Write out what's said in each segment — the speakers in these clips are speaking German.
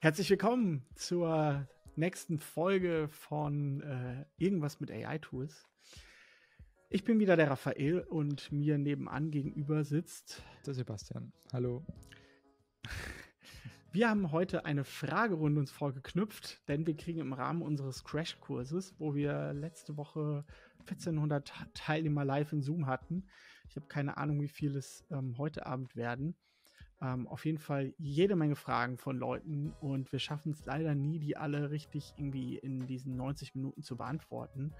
Herzlich willkommen zur nächsten Folge von äh, Irgendwas mit AI-Tools. Ich bin wieder der Raphael und mir nebenan gegenüber sitzt der Sebastian. Hallo. Wir haben heute eine Fragerunde uns vorgeknüpft, denn wir kriegen im Rahmen unseres Crashkurses, wo wir letzte Woche 1400 Teilnehmer live in Zoom hatten. Ich habe keine Ahnung, wie viel es ähm, heute Abend werden ähm, auf jeden Fall jede Menge Fragen von Leuten und wir schaffen es leider nie, die alle richtig irgendwie in diesen 90 Minuten zu beantworten,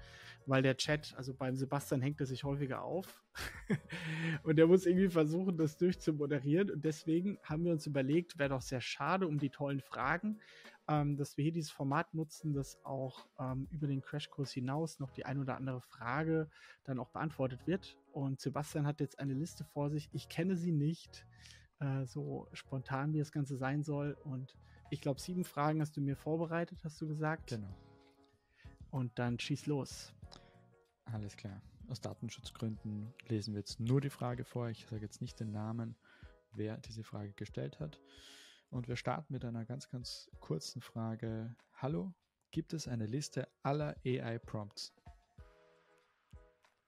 weil der Chat, also beim Sebastian hängt er sich häufiger auf und der muss irgendwie versuchen, das durchzumoderieren und deswegen haben wir uns überlegt, wäre doch sehr schade um die tollen Fragen, ähm, dass wir hier dieses Format nutzen, dass auch ähm, über den Crashkurs hinaus noch die ein oder andere Frage dann auch beantwortet wird. Und Sebastian hat jetzt eine Liste vor sich, ich kenne sie nicht, äh, so spontan, wie das Ganze sein soll. Und ich glaube, sieben Fragen hast du mir vorbereitet, hast du gesagt. Genau. Und dann schieß los. Alles klar. Aus Datenschutzgründen lesen wir jetzt nur die Frage vor. Ich sage jetzt nicht den Namen, wer diese Frage gestellt hat. Und wir starten mit einer ganz, ganz kurzen Frage. Hallo, gibt es eine Liste aller AI-Prompts?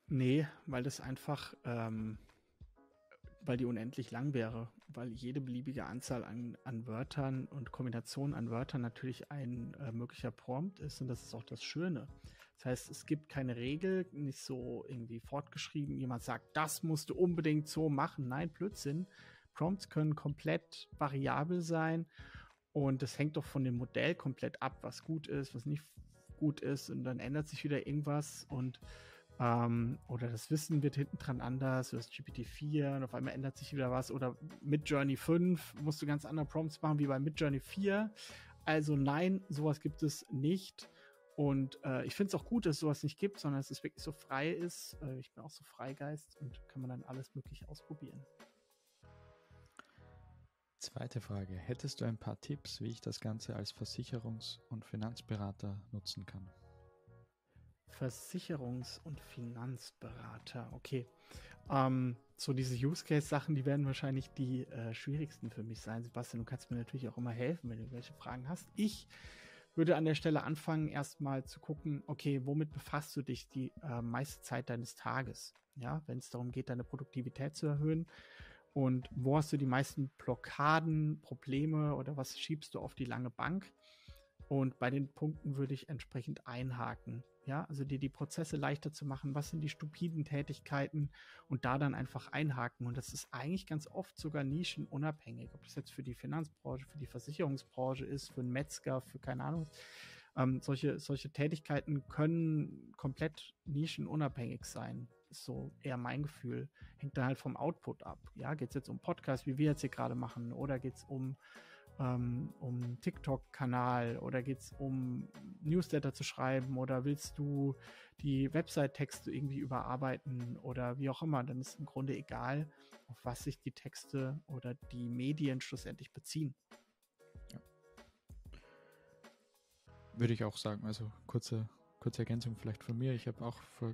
Nee, weil das einfach ähm, weil die unendlich lang wäre, weil jede beliebige Anzahl an, an Wörtern und Kombinationen an Wörtern natürlich ein äh, möglicher Prompt ist und das ist auch das Schöne. Das heißt, es gibt keine Regel, nicht so irgendwie fortgeschrieben, jemand sagt, das musst du unbedingt so machen. Nein, Blödsinn. Prompts können komplett variabel sein und das hängt doch von dem Modell komplett ab, was gut ist, was nicht gut ist und dann ändert sich wieder irgendwas und ähm, oder das Wissen wird hinten dran anders, du hast GPT-4 und auf einmal ändert sich wieder was. Oder mit Journey 5 musst du ganz andere Prompts machen wie bei Midjourney 4. Also nein, sowas gibt es nicht. Und äh, ich finde es auch gut, dass es sowas nicht gibt, sondern dass es wirklich so frei ist. Äh, ich bin auch so Freigeist und kann man dann alles möglich ausprobieren. Zweite Frage. Hättest du ein paar Tipps, wie ich das Ganze als Versicherungs- und Finanzberater nutzen kann? Versicherungs- und Finanzberater. Okay. Ähm, so diese Use Case Sachen, die werden wahrscheinlich die äh, schwierigsten für mich sein. Sebastian, du kannst mir natürlich auch immer helfen, wenn du welche Fragen hast. Ich würde an der Stelle anfangen, erstmal zu gucken, okay, womit befasst du dich die äh, meiste Zeit deines Tages? Ja, wenn es darum geht, deine Produktivität zu erhöhen. Und wo hast du die meisten Blockaden, Probleme oder was schiebst du auf die lange Bank? Und bei den Punkten würde ich entsprechend einhaken. Ja, also dir die Prozesse leichter zu machen. Was sind die stupiden Tätigkeiten und da dann einfach einhaken. Und das ist eigentlich ganz oft sogar nischenunabhängig. Ob das jetzt für die Finanzbranche, für die Versicherungsbranche ist, für einen Metzger, für keine Ahnung. Ähm, solche, solche Tätigkeiten können komplett nischenunabhängig sein. Ist so eher mein Gefühl. Hängt dann halt vom Output ab. Ja, geht es jetzt um Podcasts, wie wir jetzt hier gerade machen, oder geht es um ähm, um TikTok-Kanal oder geht es um Newsletter zu schreiben oder willst du die Website-Texte irgendwie überarbeiten oder wie auch immer, dann ist im Grunde egal, auf was sich die Texte oder die Medien schlussendlich beziehen. Ja. Würde ich auch sagen, also kurze, kurze Ergänzung vielleicht von mir. Ich habe auch vor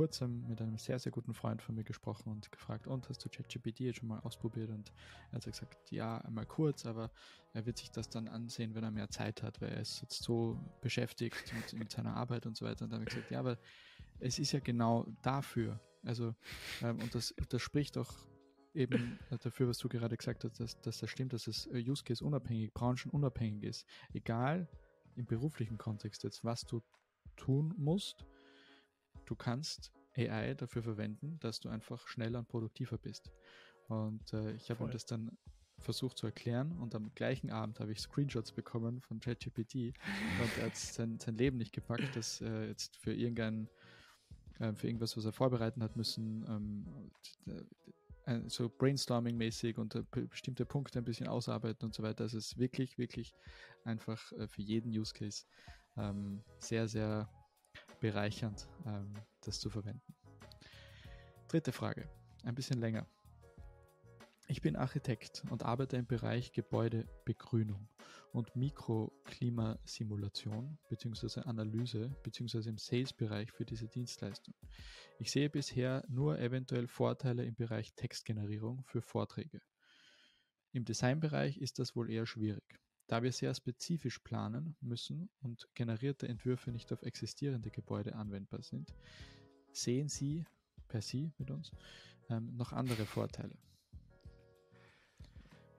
kurzem mit einem sehr, sehr guten Freund von mir gesprochen und gefragt, und hast du ChatGPT jetzt schon mal ausprobiert? Und er hat gesagt, ja, einmal kurz, aber er wird sich das dann ansehen, wenn er mehr Zeit hat, weil er ist jetzt so beschäftigt mit, mit seiner Arbeit und so weiter. Und dann habe ich gesagt, ja, aber es ist ja genau dafür. Also, ähm, und das, das spricht auch eben dafür, was du gerade gesagt hast, dass, dass das stimmt, dass es äh, Use Case unabhängig, branchenunabhängig ist. Egal im beruflichen Kontext jetzt, was du tun musst, du kannst AI dafür verwenden, dass du einfach schneller und produktiver bist. Und äh, ich habe ihm das dann versucht zu erklären und am gleichen Abend habe ich Screenshots bekommen von ChatGPT und er hat sein, sein Leben nicht gepackt, dass äh, jetzt für irgendein äh, für irgendwas, was er vorbereiten hat müssen, ähm, äh, so Brainstorming-mäßig und äh, bestimmte Punkte ein bisschen ausarbeiten und so weiter. Also es ist wirklich, wirklich einfach äh, für jeden Use Case ähm, sehr, sehr bereichernd, ähm, das zu verwenden. Dritte Frage, ein bisschen länger. Ich bin Architekt und arbeite im Bereich Gebäudebegrünung und Mikroklimasimulation bzw. Analyse bzw. im Sales-Bereich für diese Dienstleistung. Ich sehe bisher nur eventuell Vorteile im Bereich Textgenerierung für Vorträge. Im Designbereich ist das wohl eher schwierig. Da wir sehr spezifisch planen müssen und generierte Entwürfe nicht auf existierende Gebäude anwendbar sind, sehen Sie per Sie mit uns ähm, noch andere Vorteile.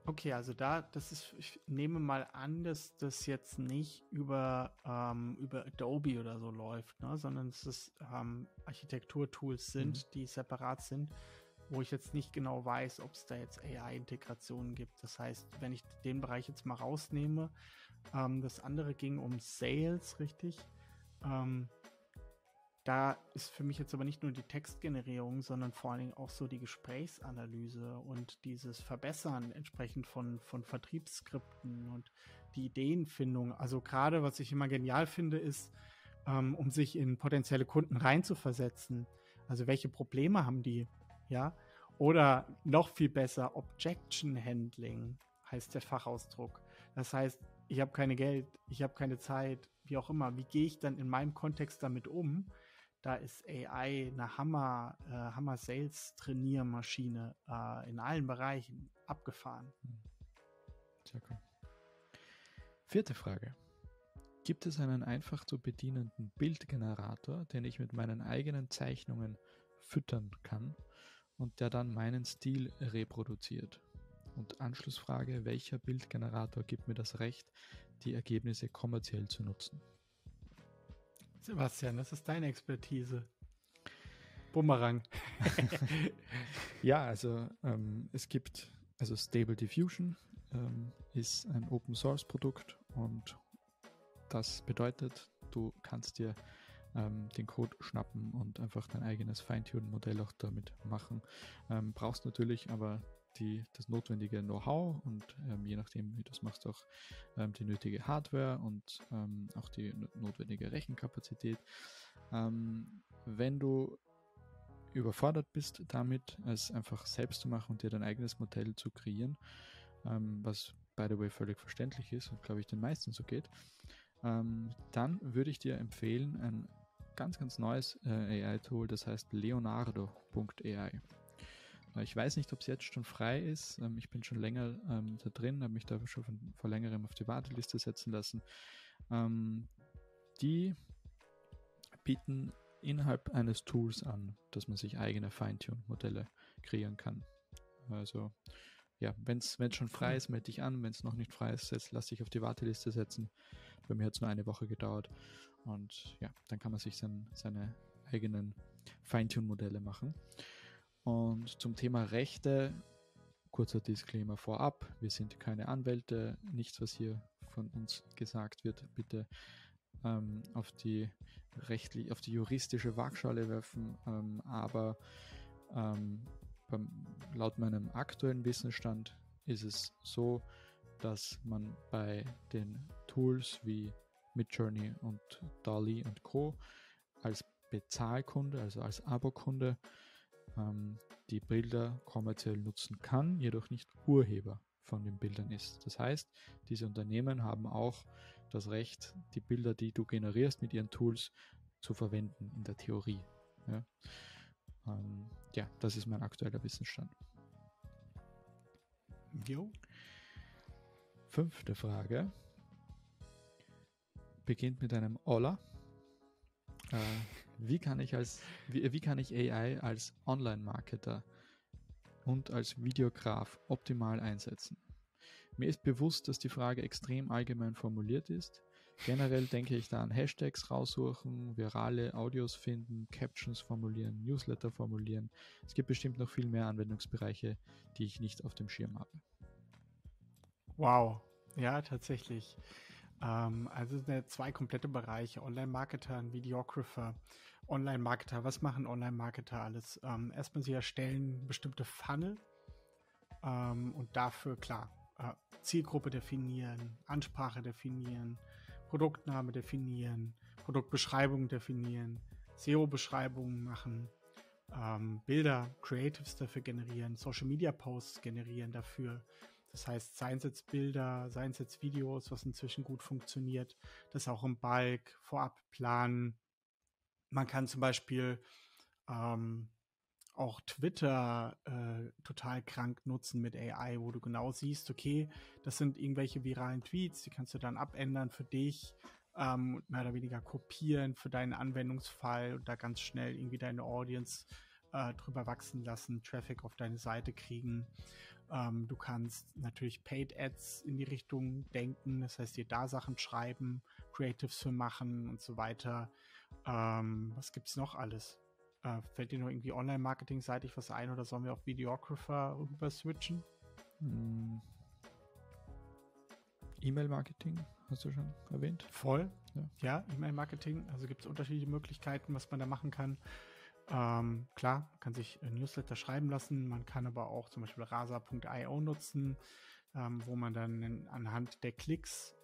Okay, also da, das ist, ich nehme mal an, dass das jetzt nicht über, ähm, über Adobe oder so läuft, ne? sondern dass es ähm, Architekturtools sind, mhm. die separat sind, wo ich jetzt nicht genau weiß, ob es da jetzt AI-Integrationen gibt. Das heißt, wenn ich den Bereich jetzt mal rausnehme, ähm, das andere ging um Sales, richtig? Ähm, da ist für mich jetzt aber nicht nur die Textgenerierung, sondern vor allen Dingen auch so die Gesprächsanalyse und dieses Verbessern entsprechend von, von Vertriebsskripten und die Ideenfindung. Also gerade, was ich immer genial finde, ist, ähm, um sich in potenzielle Kunden reinzuversetzen. Also welche Probleme haben die? Ja. Oder noch viel besser, Objection Handling heißt der Fachausdruck. Das heißt, ich habe keine Geld, ich habe keine Zeit, wie auch immer. Wie gehe ich dann in meinem Kontext damit um? Da ist AI eine Hammer, äh, Hammer Sales Trainiermaschine äh, in allen Bereichen abgefahren. Sehr cool. Vierte Frage. Gibt es einen einfach zu bedienenden Bildgenerator, den ich mit meinen eigenen Zeichnungen füttern kann und der dann meinen Stil reproduziert? Und Anschlussfrage, welcher Bildgenerator gibt mir das Recht, die Ergebnisse kommerziell zu nutzen? Sebastian, das ist deine Expertise. Bumerang. ja, also ähm, es gibt, also Stable Diffusion ähm, ist ein Open Source Produkt und das bedeutet, du kannst dir ähm, den Code schnappen und einfach dein eigenes Feintuning-Modell auch damit machen. Ähm, brauchst natürlich aber die, das notwendige Know-how und ähm, je nachdem, wie du es machst, auch ähm, die nötige Hardware und ähm, auch die notwendige Rechenkapazität. Ähm, wenn du überfordert bist damit, es einfach selbst zu machen und dir dein eigenes Modell zu kreieren, ähm, was by the way völlig verständlich ist und glaube ich den meisten so geht, ähm, dann würde ich dir empfehlen, ein ganz, ganz neues äh, AI-Tool, das heißt leonardo.ai. Ich weiß nicht, ob es jetzt schon frei ist. Ähm, ich bin schon länger ähm, da drin, habe mich da schon von, vor längerem auf die Warteliste setzen lassen. Ähm, die bieten innerhalb eines Tools an, dass man sich eigene Feintune-Modelle kreieren kann. Also ja, wenn es schon frei ist, melde dich an. Wenn es noch nicht frei ist, lass dich auf die Warteliste setzen. Bei mir hat es nur eine Woche gedauert. Und ja, dann kann man sich sein, seine eigenen Feintune-Modelle machen. Und zum Thema Rechte, kurzer Disclaimer vorab, wir sind keine Anwälte, nichts, was hier von uns gesagt wird, bitte ähm, auf die rechtlich, auf die juristische Waagschale werfen, ähm, aber ähm, beim, laut meinem aktuellen Wissensstand ist es so, dass man bei den Tools wie Midjourney und DALI und Co. als Bezahlkunde, also als Abokunde, ähm, die Bilder kommerziell nutzen kann, jedoch nicht Urheber von den Bildern ist. Das heißt, diese Unternehmen haben auch das Recht, die Bilder, die du generierst mit ihren Tools, zu verwenden in der Theorie. Ja, ähm, ja das ist mein aktueller Wissensstand. Jo. Fünfte Frage beginnt mit einem Olla. Äh, wie kann ich als, wie, wie kann ich AI als Online-Marketer und als Videograf optimal einsetzen? Mir ist bewusst, dass die Frage extrem allgemein formuliert ist. Generell denke ich da an Hashtags raussuchen, virale Audios finden, Captions formulieren, Newsletter formulieren. Es gibt bestimmt noch viel mehr Anwendungsbereiche, die ich nicht auf dem Schirm habe. Wow, ja, tatsächlich. Ähm, also sind zwei komplette Bereiche, Online-Marketer und Videographer. Online-Marketer, was machen Online-Marketer alles? Ähm, erstmal, sie erstellen bestimmte Funnel ähm, und dafür, klar, äh, Zielgruppe definieren, Ansprache definieren, Produktname definieren, Produktbeschreibung definieren, SEO-Beschreibungen machen, ähm, Bilder, Creatives dafür generieren, Social-Media-Posts generieren dafür, das heißt, seien es jetzt Bilder, seien es jetzt Videos, was inzwischen gut funktioniert, das auch im Bulk vorab planen. Man kann zum Beispiel ähm, auch Twitter äh, total krank nutzen mit AI, wo du genau siehst, okay, das sind irgendwelche viralen Tweets, die kannst du dann abändern für dich, ähm, mehr oder weniger kopieren für deinen Anwendungsfall und da ganz schnell irgendwie deine Audience äh, drüber wachsen lassen, Traffic auf deine Seite kriegen. Ähm, du kannst natürlich Paid Ads in die Richtung denken, das heißt dir da Sachen schreiben, Creatives für machen und so weiter. Ähm, was gibt's noch alles? Äh, fällt dir noch irgendwie Online-Marketing-seitig was ein oder sollen wir auf Videographer rüber switchen? Hm. E-Mail-Marketing hast du schon erwähnt. Voll. Ja, ja E-Mail-Marketing. Also gibt es unterschiedliche Möglichkeiten, was man da machen kann. Ähm, klar, man kann sich Newsletter schreiben lassen, man kann aber auch zum Beispiel rasa.io nutzen, ähm, wo man dann anhand der Klicks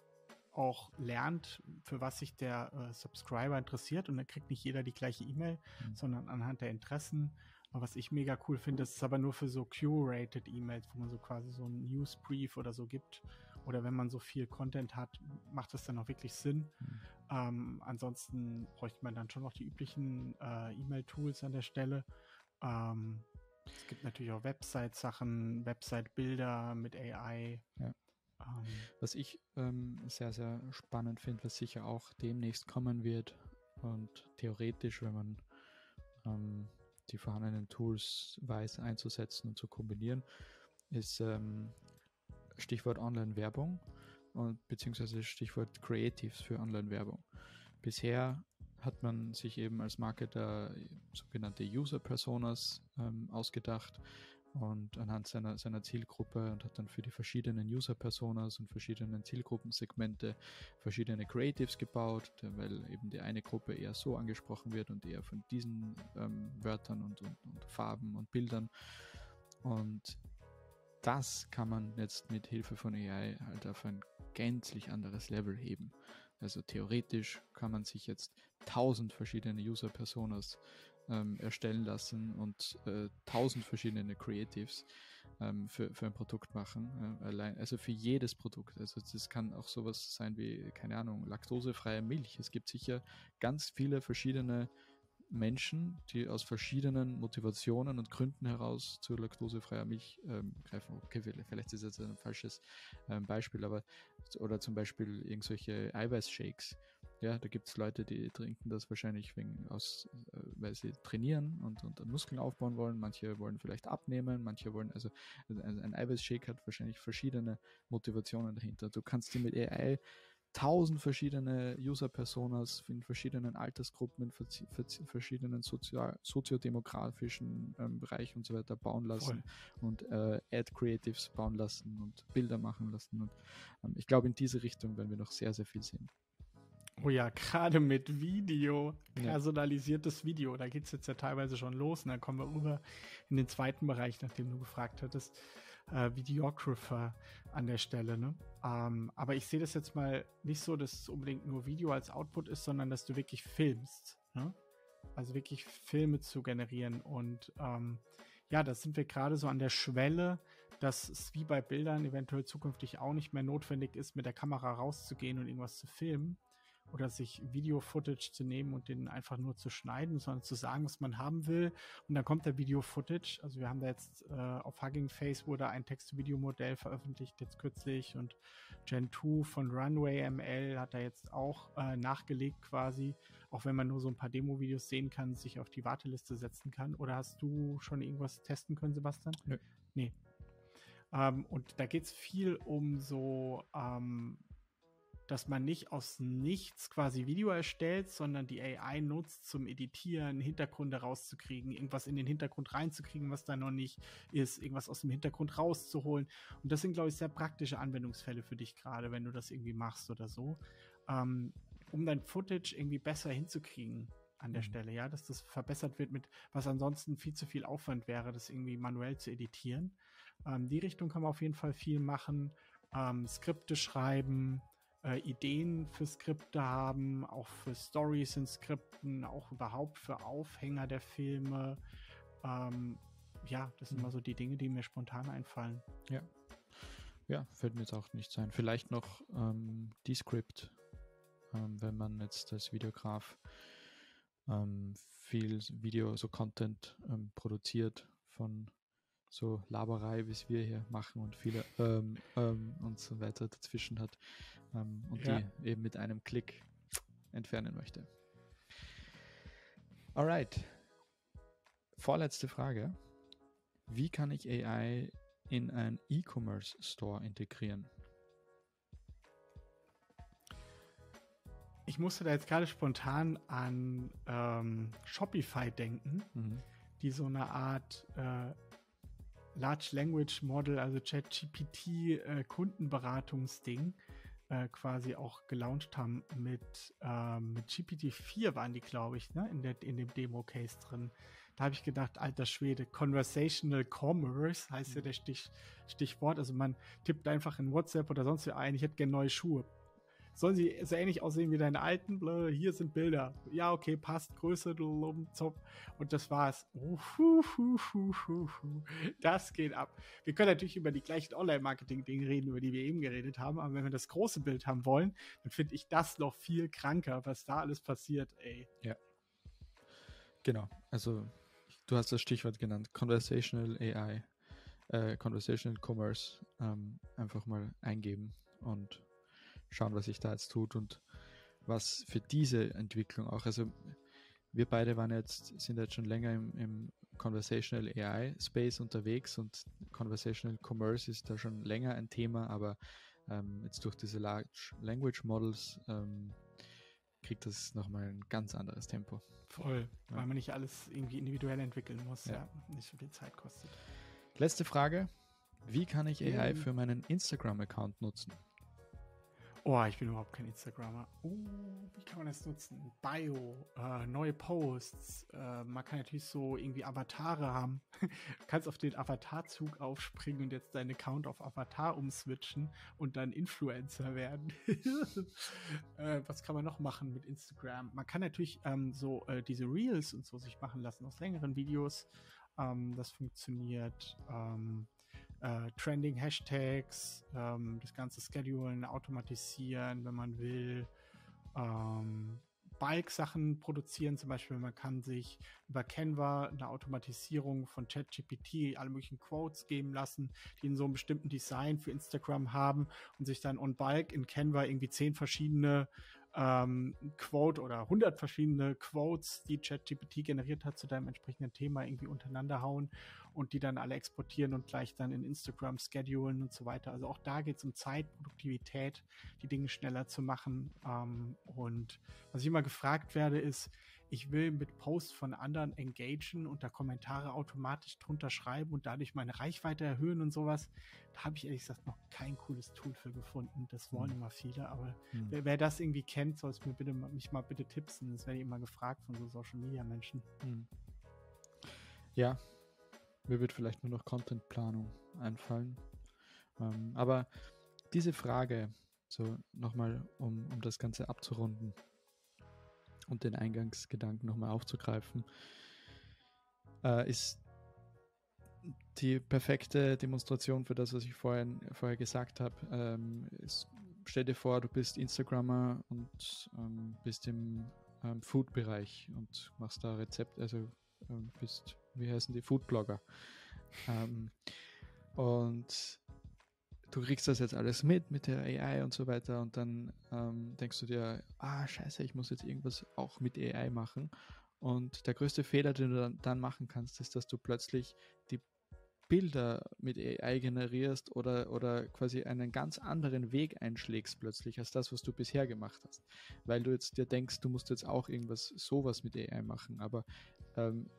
auch lernt, für was sich der äh, Subscriber interessiert und dann kriegt nicht jeder die gleiche E-Mail, mhm. sondern anhand der Interessen. Aber was ich mega cool finde, ist aber nur für so curated E-Mails, wo man so quasi so einen Newsbrief oder so gibt. Oder wenn man so viel Content hat, macht das dann auch wirklich Sinn. Mhm. Ähm, ansonsten bräuchte man dann schon noch die üblichen äh, E-Mail-Tools an der Stelle. Ähm, es gibt natürlich auch Website-Sachen, Website-Bilder mit AI. Ja. Ähm, was ich ähm, sehr, sehr spannend finde, was sicher auch demnächst kommen wird und theoretisch, wenn man ähm, die vorhandenen Tools weiß einzusetzen und zu kombinieren, ist ähm, Stichwort Online-Werbung und beziehungsweise Stichwort Creatives für Online-Werbung. Bisher hat man sich eben als Marketer sogenannte User-Personas ähm, ausgedacht und anhand seiner, seiner Zielgruppe und hat dann für die verschiedenen User-Personas und verschiedenen Zielgruppensegmente verschiedene Creatives gebaut, weil eben die eine Gruppe eher so angesprochen wird und eher von diesen ähm, Wörtern und, und, und Farben und Bildern. Und das kann man jetzt mit Hilfe von AI halt auf ein gänzlich anderes Level heben. Also theoretisch kann man sich jetzt tausend verschiedene User-Personas ähm, erstellen lassen und äh, tausend verschiedene Creatives ähm, für, für ein Produkt machen. Äh, allein, also für jedes Produkt. Also das kann auch sowas sein wie, keine Ahnung, laktosefreie Milch. Es gibt sicher ganz viele verschiedene Menschen, die aus verschiedenen Motivationen und Gründen heraus zu laktosefreier Milch ähm, greifen. Okay, vielleicht ist das ein falsches ähm, Beispiel, aber oder zum Beispiel irgendwelche Eiweißshakes. Ja, da gibt es Leute, die trinken das wahrscheinlich wegen aus, äh, weil sie trainieren und, und Muskeln aufbauen wollen. Manche wollen vielleicht abnehmen, manche wollen, also ein, ein Eiweißshake hat wahrscheinlich verschiedene Motivationen dahinter. Du kannst die mit AI tausend verschiedene User-Personas in verschiedenen Altersgruppen, in verschiedenen sozial, soziodemografischen ähm, Bereichen und so weiter bauen lassen Voll. und äh, Ad-Creatives bauen lassen und Bilder machen lassen. Und ähm, ich glaube, in diese Richtung werden wir noch sehr, sehr viel sehen. Oh ja, gerade mit Video, personalisiertes ja. Video, da geht es jetzt ja teilweise schon los. Und dann kommen wir rüber in den zweiten Bereich, nachdem du gefragt hattest äh, Videographer an der Stelle. Ne? Ähm, aber ich sehe das jetzt mal nicht so, dass es unbedingt nur Video als Output ist, sondern dass du wirklich filmst. Ne? Also wirklich Filme zu generieren. Und ähm, ja, da sind wir gerade so an der Schwelle, dass es wie bei Bildern eventuell zukünftig auch nicht mehr notwendig ist, mit der Kamera rauszugehen und irgendwas zu filmen, oder sich Video-Footage zu nehmen und den einfach nur zu schneiden, sondern zu sagen, was man haben will. Und dann kommt der Video-Footage. Also wir haben da jetzt äh, auf Hugging Face wurde ein Text-to-Video-Modell veröffentlicht, jetzt kürzlich. Und Gen 2 von Runway ML hat da jetzt auch äh, nachgelegt quasi, auch wenn man nur so ein paar Demo-Videos sehen kann, sich auf die Warteliste setzen kann. Oder hast du schon irgendwas testen können, Sebastian? Nö. Nee. Ähm, und da geht es viel um so ähm, dass man nicht aus nichts quasi Video erstellt, sondern die AI nutzt zum Editieren, Hintergründe rauszukriegen, irgendwas in den Hintergrund reinzukriegen, was da noch nicht ist, irgendwas aus dem Hintergrund rauszuholen. Und das sind, glaube ich, sehr praktische Anwendungsfälle für dich gerade, wenn du das irgendwie machst oder so, ähm, um dein Footage irgendwie besser hinzukriegen an der mhm. Stelle, ja, dass das verbessert wird mit, was ansonsten viel zu viel Aufwand wäre, das irgendwie manuell zu editieren. Ähm, die Richtung kann man auf jeden Fall viel machen. Ähm, Skripte schreiben, äh, Ideen für Skripte haben, auch für Stories in Skripten, auch überhaupt für Aufhänger der Filme. Ähm, ja, das sind mhm. immer so die Dinge, die mir spontan einfallen. Ja. Ja, fällt mir jetzt auch nicht sein. Vielleicht noch ähm, Descript, ähm, wenn man jetzt als Videograf ähm, viel Video, so Content ähm, produziert von so Laberei, wie es wir hier machen und viele ähm, ähm, und so weiter dazwischen hat ähm, und ja. die eben mit einem Klick entfernen möchte. Alright. Vorletzte Frage. Wie kann ich AI in ein E-Commerce Store integrieren? Ich musste da jetzt gerade spontan an ähm, Shopify denken, mhm. die so eine Art äh, Large Language Model, also ChatGPT äh, Kundenberatungsding äh, quasi auch gelauncht haben mit, äh, mit GPT-4 waren die, glaube ich, ne, in, der, in dem Demo-Case drin. Da habe ich gedacht, alter Schwede, Conversational Commerce heißt ja mhm. der Stich, Stichwort. Also man tippt einfach in WhatsApp oder sonst wie ein, ich hätte gerne neue Schuhe sollen sie so ähnlich aussehen wie deine alten? Blah, hier sind Bilder. Ja, okay, passt. Größe, Zopf. Und das war's. Das geht ab. Wir können natürlich über die gleichen Online-Marketing-Dinge reden, über die wir eben geredet haben. Aber wenn wir das große Bild haben wollen, dann finde ich das noch viel kranker, was da alles passiert, ey. Ja. Genau. Also, du hast das Stichwort genannt. Conversational AI. Äh, Conversational Commerce. Ähm, einfach mal eingeben und schauen, was sich da jetzt tut und was für diese Entwicklung auch, also wir beide waren jetzt, sind jetzt schon länger im, im Conversational AI Space unterwegs und Conversational Commerce ist da schon länger ein Thema, aber ähm, jetzt durch diese Large Language Models ähm, kriegt das nochmal ein ganz anderes Tempo. Voll, ja. weil man nicht alles irgendwie individuell entwickeln muss, ja. ja, nicht so viel Zeit kostet. Letzte Frage. Wie kann ich AI für meinen Instagram-Account nutzen? Oh, ich bin überhaupt kein Instagrammer. Uh, wie kann man das nutzen? Bio, äh, neue Posts. Äh, man kann natürlich so irgendwie Avatare haben. du kannst auf den Avatarzug aufspringen und jetzt deinen Account auf Avatar umswitchen und dann Influencer werden. äh, was kann man noch machen mit Instagram? Man kann natürlich ähm, so äh, diese Reels und so sich machen lassen aus längeren Videos. Ähm, das funktioniert. Ähm, äh, Trending Hashtags, ähm, das ganze Schedulen automatisieren, wenn man will. Ähm, Bulk-Sachen produzieren, zum Beispiel man kann sich über Canva eine Automatisierung von ChatGPT alle möglichen Quotes geben lassen, die in so einem bestimmten Design für Instagram haben und sich dann on Bulk in Canva irgendwie zehn verschiedene ähm, Quote oder 100 verschiedene Quotes, die ChatGPT generiert hat zu deinem entsprechenden Thema irgendwie untereinander hauen und die dann alle exportieren und gleich dann in Instagram schedulen und so weiter. Also auch da geht es um Zeit, Produktivität, die Dinge schneller zu machen. Ähm, und was ich immer gefragt werde, ist, ich will mit Posts von anderen engagen und da Kommentare automatisch drunter schreiben und dadurch meine Reichweite erhöhen und sowas. Da habe ich ehrlich gesagt noch kein cooles Tool für gefunden. Das wollen hm. immer viele, aber hm. wer, wer, das irgendwie kennt, soll es mir bitte mich mal bitte tipsen. Das werde ich immer gefragt von so Social Media Menschen. Hm. Ja, mir wird vielleicht nur noch Contentplanung einfallen. Ähm, aber diese Frage, so nochmal, um, um das Ganze abzurunden und den Eingangsgedanken nochmal aufzugreifen, äh, ist die perfekte Demonstration für das, was ich vorhin, vorher gesagt habe. Ähm, stell dir vor, du bist Instagrammer und ähm, bist im ähm, Food-Bereich und machst da Rezept, also ähm, bist wie heißen die, Foodblogger. ähm, und du kriegst das jetzt alles mit, mit der AI und so weiter und dann ähm, denkst du dir, ah, scheiße, ich muss jetzt irgendwas auch mit AI machen. Und der größte Fehler, den du dann, machen kannst, ist, dass du plötzlich die Bilder mit AI generierst oder, oder quasi einen ganz anderen Weg einschlägst plötzlich als das, was du bisher gemacht hast. Weil du jetzt dir denkst, du musst jetzt auch irgendwas, sowas mit AI machen. Aber ähm,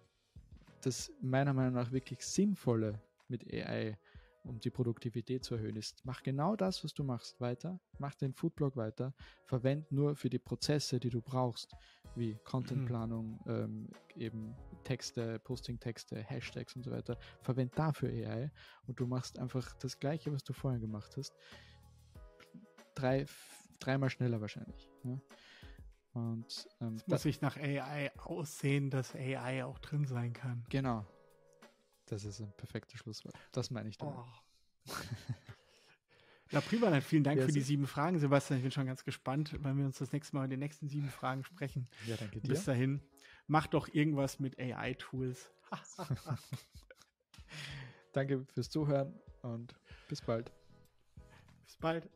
das meiner Meinung nach wirklich Sinnvolle mit AI, um die Produktivität zu erhöhen, ist, mach genau das, was du machst, weiter, mach den Foodblog weiter, verwend nur für die Prozesse, die du brauchst, wie Contentplanung, mhm. ähm, eben Texte, Posting-Texte, Hashtags und so weiter, verwend dafür AI und du machst einfach das Gleiche, was du vorher gemacht hast, drei, dreimal schneller wahrscheinlich. Ja? Und ähm, es muss sich nach AI aussehen, dass AI auch drin sein kann. Genau. Das ist ein perfektes Schlusswort. Das meine ich damit. Oh. Ja, prima, dann vielen Dank ja, für die sieben Fragen, Sebastian. Ich bin schon ganz gespannt, wenn wir uns das nächste Mal in den nächsten sieben Fragen sprechen. Ja, danke dir. Bis dahin mach doch irgendwas mit AI-Tools. Danke fürs Zuhören und bis bald. Bis bald.